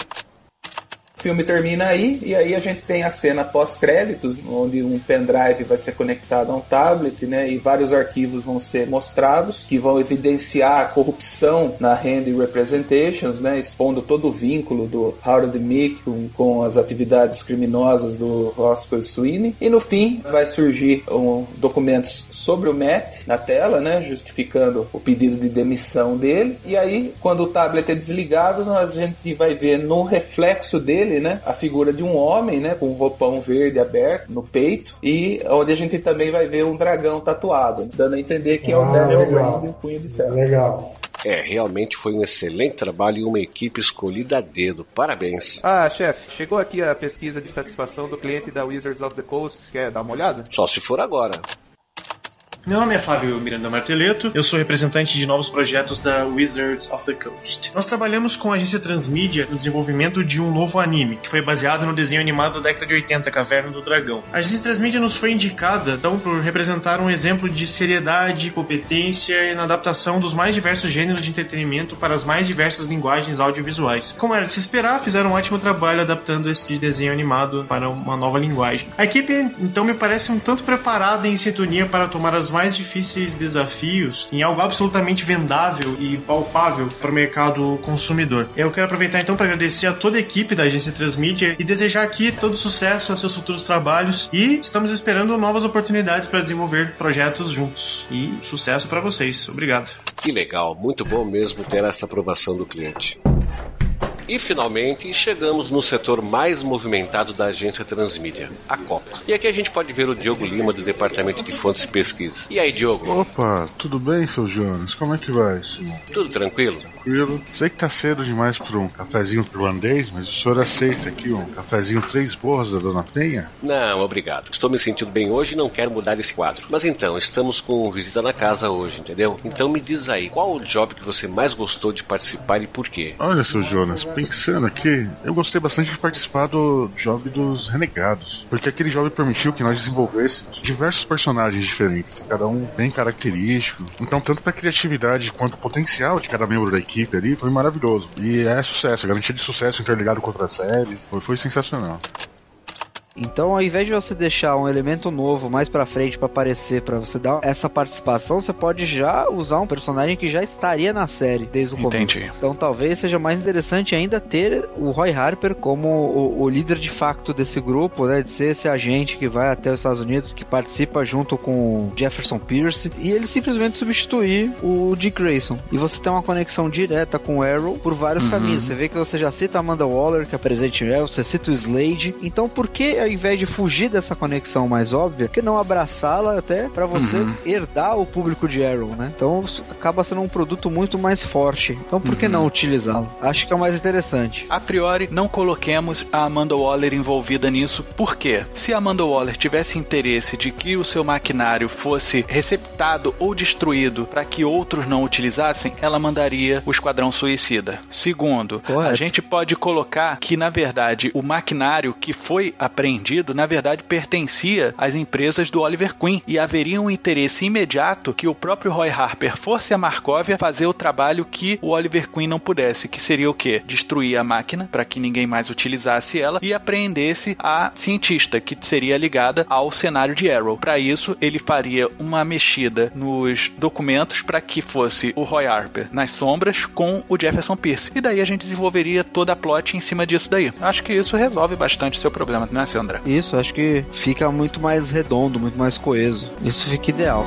Speaker 33: Filme termina aí, e aí a gente tem a cena pós-créditos, onde um pendrive vai ser conectado a um tablet, né? E vários arquivos vão ser mostrados, que vão evidenciar a corrupção na Handy Representations, né? Expondo todo o vínculo do Howard Mick com, com as atividades criminosas do Roscoe Sweeney. E no fim vai surgir um, documentos sobre o Matt na tela, né? Justificando o pedido de demissão dele. E aí, quando o tablet é desligado, nós, a gente vai ver no reflexo dele, né? A figura de um homem, né? Com um roupão verde aberto no peito. E onde a gente também vai ver um dragão tatuado, dando a entender que é o
Speaker 30: Ah,
Speaker 33: Daniel
Speaker 30: legal.
Speaker 33: Brand e o Punho de Ferro.
Speaker 30: Legal.
Speaker 2: É, realmente foi um excelente trabalho e uma equipe escolhida a dedo. Parabéns.
Speaker 33: Ah, chefe, chegou aqui a pesquisa de satisfação do cliente da Wizards of the Coast. Quer dar uma olhada?
Speaker 2: Só se for agora.
Speaker 34: Meu nome é Fábio Miranda Marteleto, eu sou representante de novos projetos da Wizards of the Coast. Nós trabalhamos com a agência Transmídia no desenvolvimento de um novo anime, que foi baseado no desenho animado da década de 80, Caverna do Dragão. A agência Transmídia nos foi indicada, então, por representar um exemplo de seriedade, competência na adaptação dos mais diversos gêneros de entretenimento para as mais diversas linguagens audiovisuais. Como era de se esperar, fizeram um ótimo trabalho adaptando esse desenho animado para uma nova linguagem. A equipe, então, me parece um tanto preparada e em sintonia para tomar as mais difíceis desafios em algo absolutamente vendável e palpável para o mercado consumidor. Eu quero aproveitar então para agradecer a toda a equipe da agência Transmídia e desejar aqui todo sucesso a seus futuros trabalhos e estamos esperando novas oportunidades para desenvolver projetos juntos. E sucesso para vocês. Obrigado.
Speaker 2: Que legal, muito bom mesmo ter essa aprovação do cliente. E finalmente chegamos no setor mais movimentado da agência Transmídia, a Copa. E aqui a gente pode ver o Diogo Lima do Departamento de Fontes e Pesquisa. E aí, Diogo?
Speaker 35: Opa, tudo bem, seu Jonas? Como é que vai, senhor?
Speaker 2: Tudo tranquilo?
Speaker 35: Tranquilo. Sei que tá cedo demais para um cafezinho irlandês, mas o senhor aceita aqui um cafezinho três borras da Dona Penha?
Speaker 2: Não, obrigado. Estou me sentindo bem hoje e não quero mudar esse quadro. Mas então, estamos com visita na casa hoje, entendeu? Então me diz aí, qual o job que você mais gostou de participar e por quê?
Speaker 35: Olha, seu Jonas, pensando aqui, eu gostei bastante de participar do job dos Renegados, porque aquele job permitiu que nós desenvolvêssemos diversos personagens diferentes, cada um bem característico. Então, tanto para criatividade quanto potencial de cada membro da equipe ali foi maravilhoso. E é sucesso, garantia de sucesso interligado com outras séries, foi, foi sensacional.
Speaker 36: Então, ao invés de você deixar um elemento novo mais pra frente pra aparecer, pra você dar essa participação, você pode já usar um personagem que já estaria na série desde o começo.
Speaker 37: Entendi.
Speaker 36: Então, talvez seja mais interessante ainda ter o Roy Harper como o, o líder de facto desse grupo, né, de ser esse agente que vai até os Estados Unidos, que participa junto com o Jefferson Pierce, e ele simplesmente substituir o Dick Grayson. E você tem uma conexão direta com o Arrow por vários
Speaker 37: Uhum.
Speaker 36: caminhos. Você vê que você já cita a Amanda Waller, que é presente em Arrow, você cita o Slade. Então, por que ao invés de fugir dessa conexão mais óbvia, que não abraçá-la até pra você
Speaker 37: Uhum.
Speaker 36: herdar o público de Arrow, né? Então acaba sendo um produto muito mais forte. Então por que
Speaker 37: Uhum.
Speaker 36: não utilizá-lo? Acho que é o mais interessante.
Speaker 8: A priori, não coloquemos a Amanda Waller envolvida nisso, por quê? Se a Amanda Waller tivesse interesse de que o seu maquinário fosse receptado ou destruído para que outros não utilizassem, ela mandaria o Esquadrão Suicida. Segundo, a gente pode colocar que, na verdade, o maquinário que foi apreendido, na verdade, pertencia às empresas do Oliver Queen e haveria um interesse imediato que o próprio Roy Harper fosse a Markovia fazer o trabalho que o Oliver Queen não pudesse, que seria o quê? Destruir a máquina para que ninguém mais utilizasse ela e apreendesse a cientista que seria ligada ao cenário de Arrow. Para isso, ele faria uma mexida nos documentos para que fosse o Roy Harper nas sombras com o Jefferson Pierce. E daí a gente desenvolveria toda a plot em cima disso daí. Acho que isso resolve bastante o seu problema, não é, Sandra?
Speaker 36: Isso, acho que fica muito mais redondo, muito mais coeso. Isso fica ideal.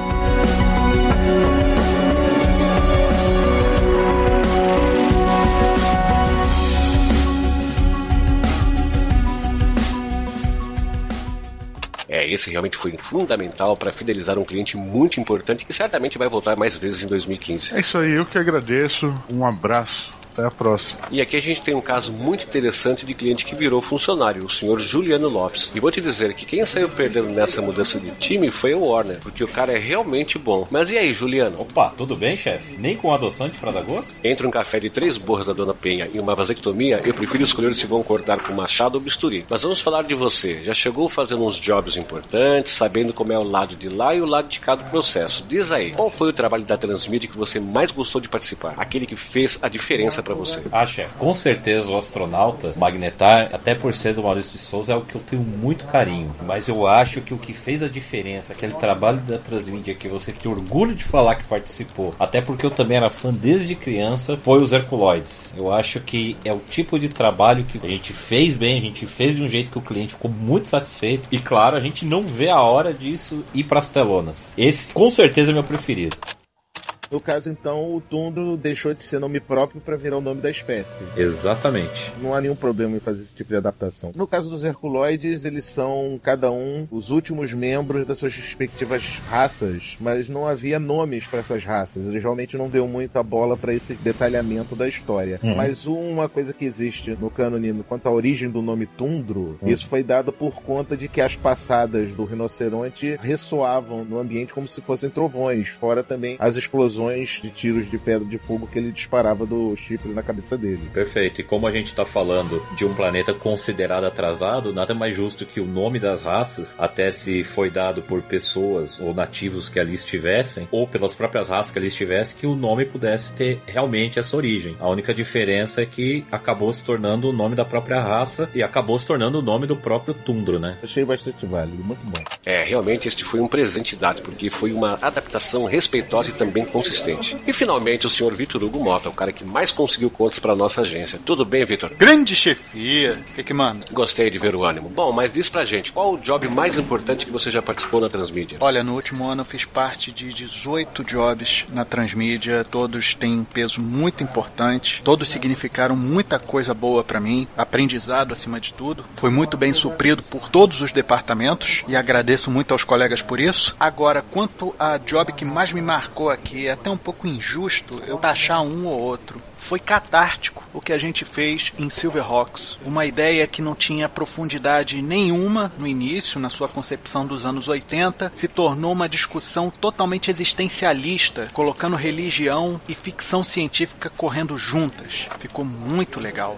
Speaker 2: É, esse realmente foi fundamental para fidelizar um cliente muito importante que certamente vai voltar mais vezes em 2015.
Speaker 35: É isso aí, eu que agradeço. Um abraço. Até a próxima.
Speaker 2: E aqui a gente tem um caso muito interessante de cliente que virou funcionário, o senhor Juliano Lopes. E vou te dizer que quem saiu perdendo nessa mudança de time foi o Warner, porque o cara é realmente bom. Mas e aí, Juliano?
Speaker 25: Opa, tudo bem, chefe? Nem com adoçante para dar gosto?
Speaker 2: Entre um café de três borras da Dona Penha e uma vasectomia, eu prefiro escolher se vão cortar com machado ou bisturi. Mas vamos falar de você. Já chegou fazendo uns jobs importantes, sabendo como é o lado de lá e o lado de cá do processo. Diz aí, qual foi o trabalho da Transmídia que você mais gostou de participar? Aquele que fez a diferença para você.
Speaker 25: Ah, com certeza o astronauta Magnetar, até por ser do Maurício de Souza, é o que eu tenho muito carinho. Mas eu acho que o que fez a diferença, aquele trabalho da Transmídia que você tem orgulho de falar que participou, até porque eu também era fã desde criança, foi os Herculoides. Eu acho que é o tipo de trabalho que a gente fez bem, a gente fez de um jeito que o cliente ficou muito satisfeito. E claro, a gente não vê a hora disso ir para as telonas. Esse com certeza é meu preferido.
Speaker 32: No caso, então, o Tundro deixou de ser nome próprio para virar o nome da espécie.
Speaker 25: Exatamente.
Speaker 32: Não há nenhum problema em fazer esse tipo de adaptação. No caso dos Herculoides, eles são, cada um, os últimos membros das suas respectivas raças, mas não havia nomes para essas raças. Eles realmente não deu muita bola para esse detalhamento da história.
Speaker 25: Uhum.
Speaker 32: Mas uma coisa que existe no cânone quanto à origem do nome Tundro, isso foi dado por conta de que as passadas do rinoceronte ressoavam no ambiente como se fossem trovões, fora também as explosões de tiros de pedra de fogo que ele disparava do chifre na cabeça dele.
Speaker 25: Perfeito. E como a gente está falando de um planeta considerado atrasado, nada mais justo que o nome das raças, até se foi dado por pessoas ou nativos que ali estivessem, ou pelas próprias raças que ali estivessem, que o nome pudesse ter realmente essa origem. A única diferença é que acabou se tornando o nome da própria raça e acabou se tornando o nome do próprio Tundro, né?
Speaker 32: Achei bastante válido, muito bom.
Speaker 2: É, realmente este foi um presente dado, porque foi uma adaptação respeitosa e também consistente. E finalmente o senhor Vitor Hugo Mota, o cara que mais conseguiu contas para nossa agência. Tudo bem, Vitor?
Speaker 8: Grande chefia. O que, que manda?
Speaker 2: Gostei de ver o ânimo. Bom, mas diz pra gente, qual o job mais importante que você já participou na Transmídia?
Speaker 8: Olha, no último ano eu fiz parte de 18 jobs na Transmídia, todos têm um peso muito importante, todos significaram muita coisa boa para mim, aprendizado acima de tudo. Foi muito bem suprido por todos os departamentos e agradeço muito aos colegas por isso. Agora, quanto a job que mais me marcou aqui, é até um pouco injusto eu taxar um ou outro. Foi catártico o que a gente fez em Silverhawks. Uma ideia que não tinha profundidade nenhuma no início, na sua concepção dos anos 80, se tornou uma discussão totalmente existencialista, colocando religião e ficção científica correndo juntas. Ficou muito legal.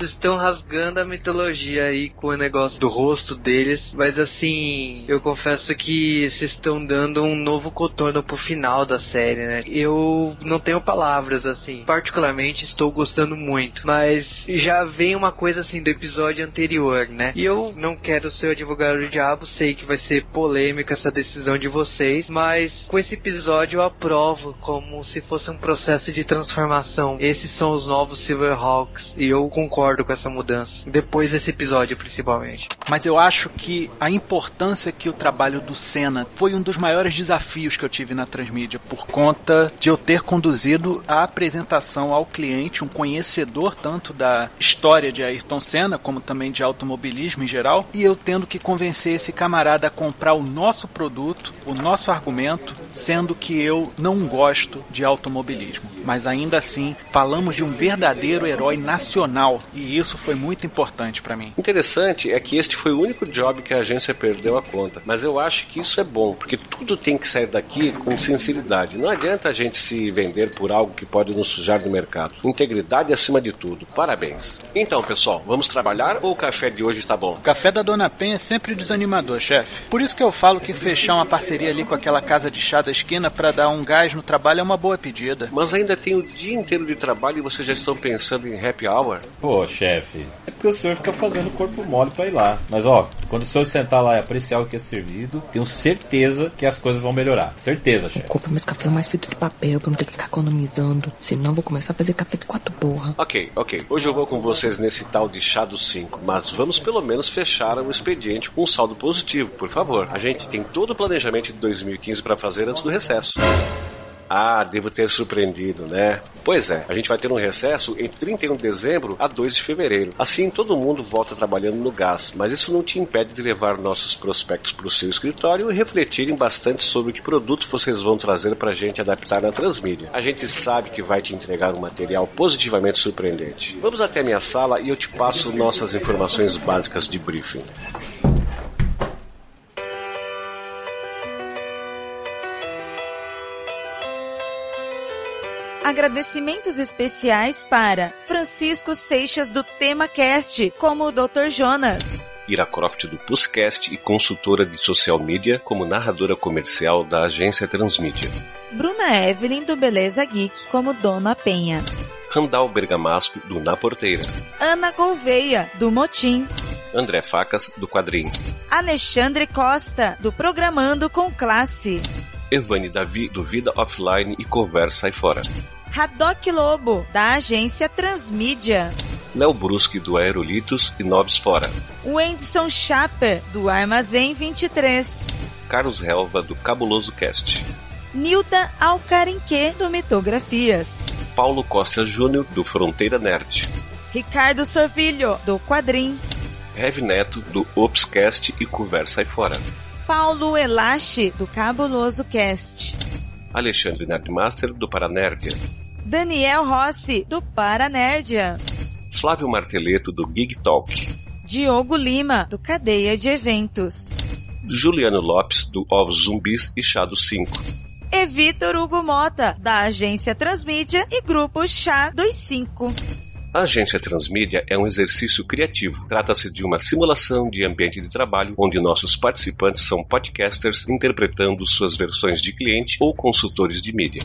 Speaker 38: Vocês estão rasgando a mitologia aí com o negócio do rosto deles, mas assim, eu confesso que vocês estão dando um novo contorno pro final da série, né? Eu não tenho palavras assim. Particularmente estou gostando muito, mas já vem uma coisa assim do episódio anterior, né? E eu não quero ser o advogado do diabo, sei que vai ser polêmica essa decisão de vocês, mas com esse episódio eu aprovo como se fosse um processo de transformação. Esses são os novos Silverhawks e eu concordo com essa mudança. Depois desse episódio, principalmente.
Speaker 8: Mas eu acho que a importância que o trabalho do Senna foi um dos maiores desafios que eu tive na Transmídia, por conta de eu ter conduzido a apresentação ao cliente, um conhecedor tanto da história de Ayrton Senna, como também de automobilismo em geral, e eu tendo que convencer esse camarada a comprar o nosso produto, o nosso argumento, sendo que eu não gosto de automobilismo. Mas ainda assim, falamos de um verdadeiro herói nacional e isso foi muito importante para mim.
Speaker 2: Interessante é que este foi o único job que a agência perdeu a conta. Mas eu acho que isso é bom, porque tudo tem que sair daqui com sinceridade. Não adianta a gente se vender por algo que pode nos sujar do mercado. Integridade acima de tudo. Parabéns. Então, pessoal, vamos trabalhar ou o café de hoje está bom?
Speaker 8: O café da Dona Penha é sempre desanimador, chefe. Por isso que eu falo que fechar uma parceria ali com aquela casa de chá da esquina para dar um gás no trabalho é uma boa pedida.
Speaker 2: Mas ainda tem o dia inteiro de trabalho e vocês já estão pensando em happy hour?
Speaker 25: Pô, chefe, é porque o senhor fica fazendo corpo mole pra ir lá. Mas ó, quando o senhor sentar lá e apreciar o que é servido, tenho certeza que as coisas vão melhorar. Certeza, chefe.
Speaker 4: Compra mais café mais feito de papel pra não ter que ficar economizando. Senão vou começar a fazer café de quatro porra.
Speaker 2: Ok, ok. Hoje eu vou com vocês nesse tal de chá dos 5, mas vamos pelo menos fechar o expediente com um saldo positivo, por favor. A gente tem todo o planejamento de 2015 para fazer antes do recesso. Ah, devo ter surpreendido, né? Pois é, a gente vai ter um recesso entre 31 de dezembro a 2 de fevereiro. Assim, todo mundo volta trabalhando no gás, mas isso não te impede de levar nossos prospectos para o seu escritório e refletirem bastante sobre que produto vocês vão trazer para a gente adaptar na transmídia. A gente sabe que vai te entregar um material positivamente surpreendente. Vamos até a minha sala e eu te passo nossas informações básicas de briefing.
Speaker 39: Agradecimentos especiais para Francisco Seixas do TemaCast, como o Dr. Jonas.
Speaker 2: Ira Croft do Puscast e consultora de social media como narradora comercial da agência Transmídia.
Speaker 39: Bruna Evelyn do Beleza Geek, como Dona Penha.
Speaker 2: Randall Bergamasco, do Na Porteira.
Speaker 39: Ana Gouveia, do Motim.
Speaker 2: André Facas, do Quadrinho.
Speaker 39: Alexandre Costa, do Programando com Classe.
Speaker 2: Evane Davi, do Vida Offline e Conversa Aí Fora.
Speaker 39: Haddock Lobo, da agência Transmídia.
Speaker 2: Léo Bruschi, do Aerolitos e Nobis Fora.
Speaker 39: Wendson Schaper, do Armazém 23.
Speaker 2: Carlos Helva, do Cabuloso Cast.
Speaker 39: Nilda Alcarinque, do Mitografias.
Speaker 2: Paulo Costa Júnior, do Fronteira Nerd.
Speaker 39: Ricardo Sorvilho, do Quadrim.
Speaker 2: Heavy Neto, do Opscast e Conversa Aí Fora.
Speaker 39: Paulo Elache, do Cabuloso Cast.
Speaker 2: Alexandre Nerdmaster, do Paranerdia.
Speaker 39: Daniel Rossi, do Paranerdia.
Speaker 2: Flávio Marteleto, do Gig Talk.
Speaker 39: Diogo Lima, do Cadeia de Eventos.
Speaker 2: Juliano Lopes, do Ovos Zumbis e Chá do 5.
Speaker 39: E Vitor Hugo Mota, da agência Transmídia e Grupo Chá dos 5.
Speaker 2: A agência Transmídia é um exercício criativo. Trata-se de uma simulação de ambiente de trabalho onde nossos participantes são podcasters interpretando suas versões de cliente ou consultores de mídia.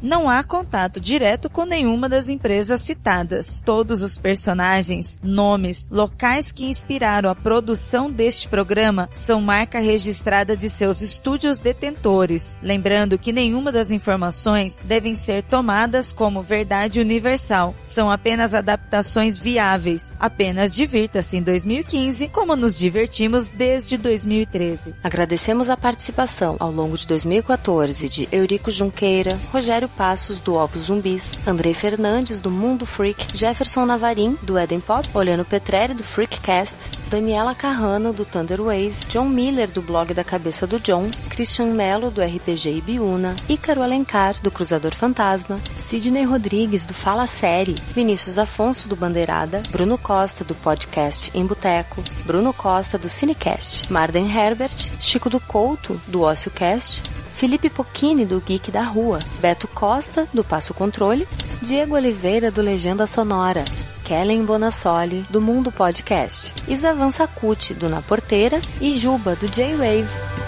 Speaker 39: Não há contato direto com nenhuma das empresas citadas. Todos os personagens, nomes, locais que inspiraram a produção deste programa são marca registrada de seus estúdios detentores. Lembrando que nenhuma das informações devem ser tomadas como verdade universal. São apenas adaptações viáveis. Apenas divirta-se em 2015 como nos divertimos desde 2013.
Speaker 6: Agradecemos a participação ao longo de 2014 de Eurico Junqueira, Rogério Passos, do Ovos Zumbis, Andrei Fernandes, do Mundo Freak, Jefferson Navarim, do Eden Pop, Olhano Petrelli, do Freakcast, Daniela Carrano, do Thunder Wave, John Miller, do blog da Cabeça do John, Christian Mello, do RPG Ibiúna, Ícaro Alencar, do Cruzador Fantasma, Sidney Rodrigues, do Fala Série, Vinícius Afonso, do Bandeirada, Bruno Costa, do podcast Em Boteco, Bruno Costa, do Cinecast, Marden Herbert, Chico do Couto, do OcioCast, Felipe Pocchini, do Geek da Rua, Beto Costa, do Passo Controle, Diego Oliveira, do Legenda Sonora, Kellen Bonassoli, do Mundo Podcast, Isavan Sacuti, do Na Porteira. E Juba, do J-Wave.